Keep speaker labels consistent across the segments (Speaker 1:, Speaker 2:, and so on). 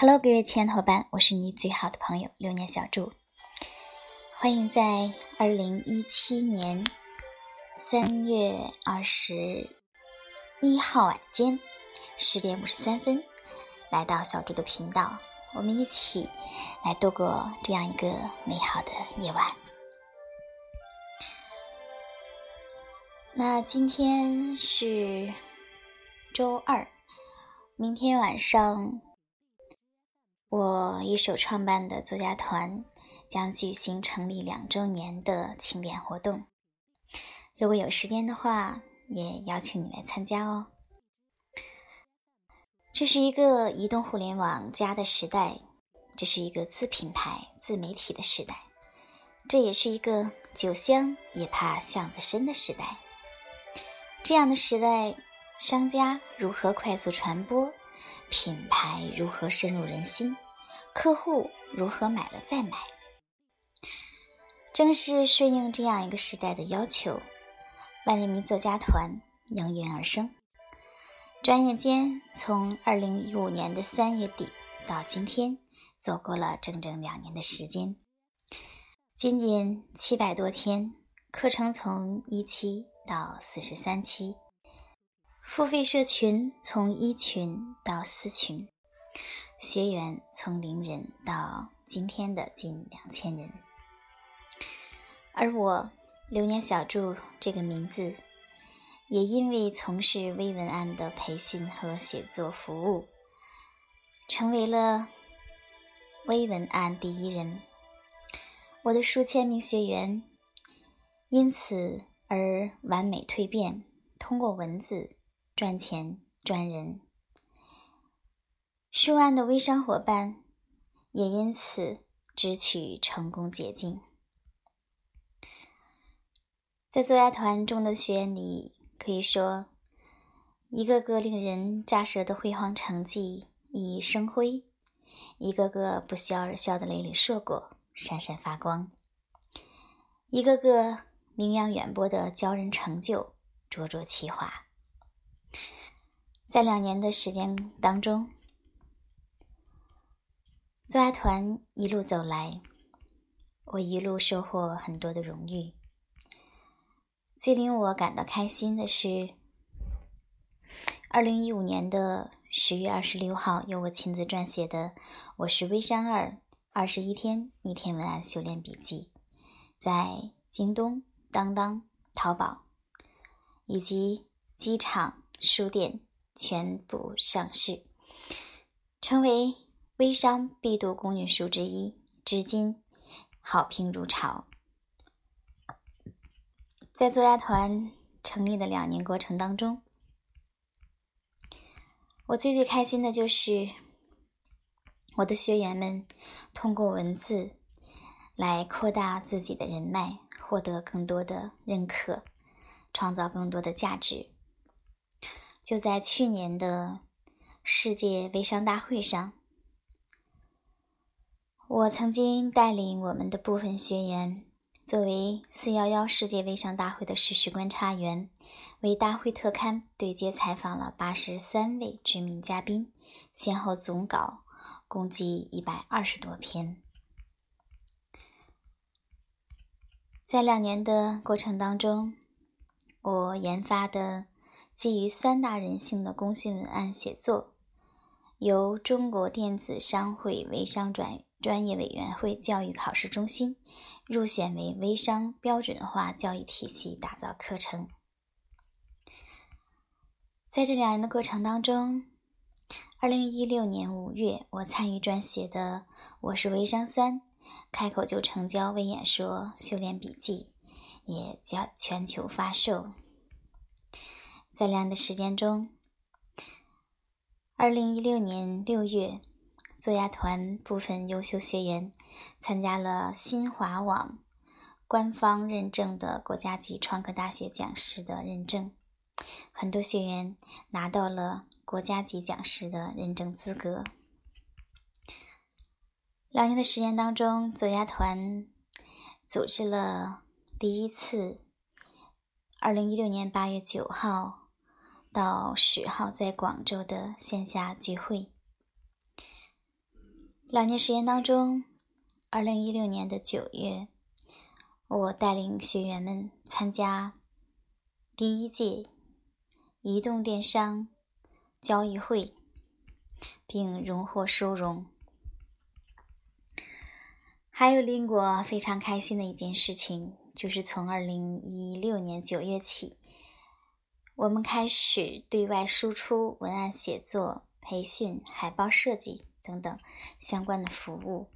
Speaker 1: Hello，各位亲爱的伙伴，我是你最好的朋友流年小祝。欢迎在二零一七年三月二十一号晚间十点五十三分来到小祝的频道，我们一起来度过这样一个美好的夜晚。那今天是周二，明天晚上。我一手创办的作家团将举行成立两周年的庆典活动，如果有时间的话，也邀请你来参加哦。这是一个移动互联网加的时代，这是一个自品牌、自媒体的时代，这也是一个酒香也怕巷子深的时代。这样的时代，商家如何快速传播？品牌如何深入人心？客户如何买了再买？正是顺应这样一个时代的要求，万人迷作家团应运而生。转眼间，从二零一五年的三月底到今天，走过了整整两年的时间。仅仅七百多天，课程从一期到四十三期。付费社群从一群到四群，学员从零人到今天的近两千人。而我“流年小筑”这个名字，也因为从事微文案的培训和写作服务，成为了微文案第一人。我的数千名学员因此而完美蜕变，通过文字。赚钱赚人，数万的微商伙伴也因此直取成功捷径。在作家团中的学员里，可以说一个个令人咋舌的辉煌成绩熠熠生辉，一个个不笑而笑的累累硕果闪闪发光，一个个名扬远播的骄人成就灼灼其华。在两年的时间当中，作家团一路走来，我一路收获很多的荣誉。最令我感到开心的是，二零一五年的十月二十六号，由我亲自撰写的《我是微商二二十一天一天文案修炼笔记》，在京东、当当、淘宝以及机场书店。全部上市，成为微商必读攻略书之一，至今好评如潮。在作家团成立的两年过程当中，我最最开心的就是我的学员们通过文字来扩大自己的人脉，获得更多的认可，创造更多的价值。就在去年的世界微商大会上，我曾经带领我们的部分学员，作为四幺幺世界微商大会的实时观察员，为大会特刊对接采访了八十三位知名嘉宾，先后总稿共计一百二十多篇。在两年的过程当中，我研发的。基于三大人性的公信文案写作，由中国电子商会微商专专业委员会教育考试中心入选为微商标准化教育体系打造课程。在这两年的过程当中，二零一六年五月，我参与撰写的《我是微商三开口就成交微演说修炼笔记》也将全球发售。在两年的时间中，二零一六年六月，作家团部分优秀学员参加了新华网官方认证的国家级创客大学讲师的认证，很多学员拿到了国家级讲师的认证资格。两年的时间当中，作家团组织了第一次，二零一六年八月九号。到十号在广州的线下聚会，两年时间当中，二零一六年的九月，我带领学员们参加第一届移动电商交易会，并荣获殊荣。还有令我非常开心的一件事情，就是从二零一六年九月起，我们开始对外输出文案写作、培训、海报设计等等相关的服务。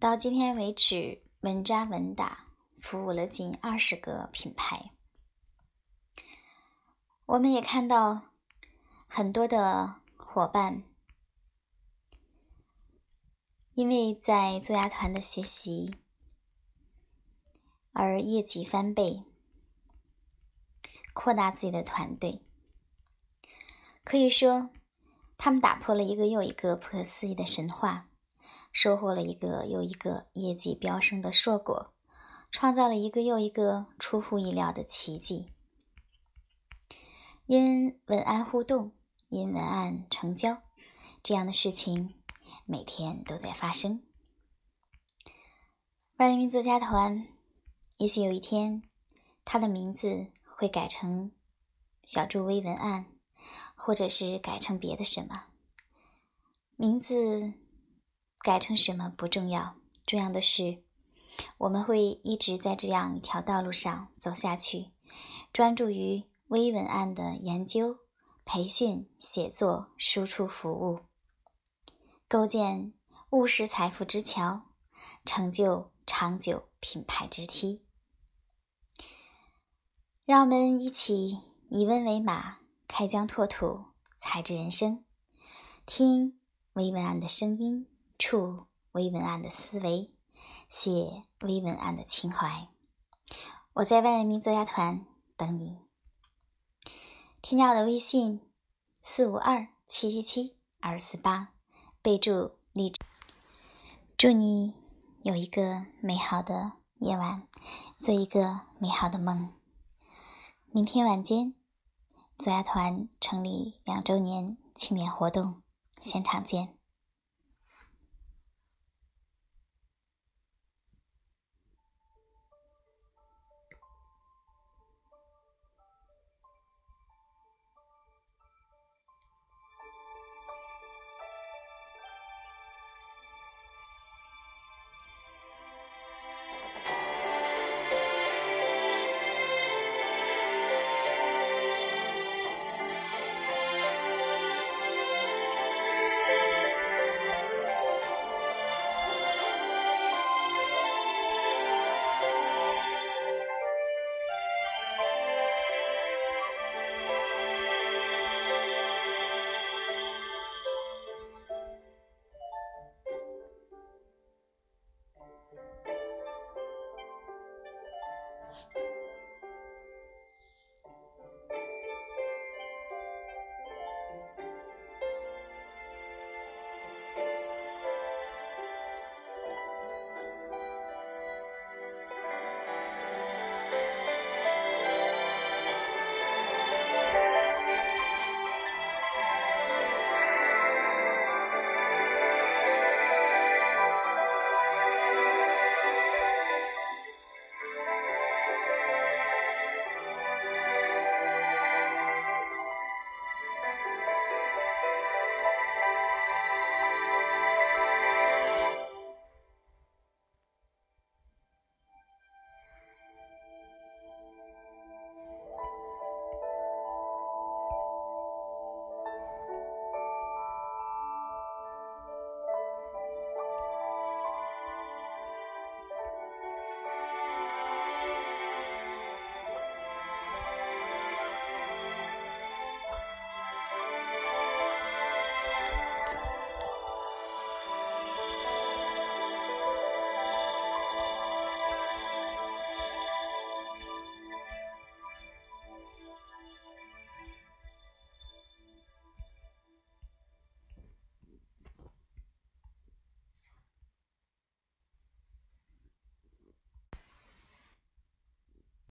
Speaker 1: 到今天为止，稳扎稳打，服务了近二十个品牌。我们也看到很多的伙伴。因为在作牙团的学习而业绩翻倍，扩大自己的团队，可以说他们打破了一个又一个不可思议的神话，收获了一个又一个业绩飙升的硕果，创造了一个又一个出乎意料的奇迹。因文案互动，因文案成交，这样的事情。每天都在发生。万人民作家团，也许有一天，他的名字会改成小助微文案，或者是改成别的什么。名字改成什么不重要，重要的是我们会一直在这样一条道路上走下去，专注于微文案的研究、培训、写作、输出服务。构建务实财富之桥，成就长久品牌之梯。让我们一起以文为马，开疆拓土，才智人生。听微文案的声音，触微文案的思维，写微文案的情怀。我在万人民作家团等你。添加我的微信：四五二七七七二四八。备注励志，祝你有一个美好的夜晚，做一个美好的梦。明天晚间，作家团成立两周年庆典活动，现场见。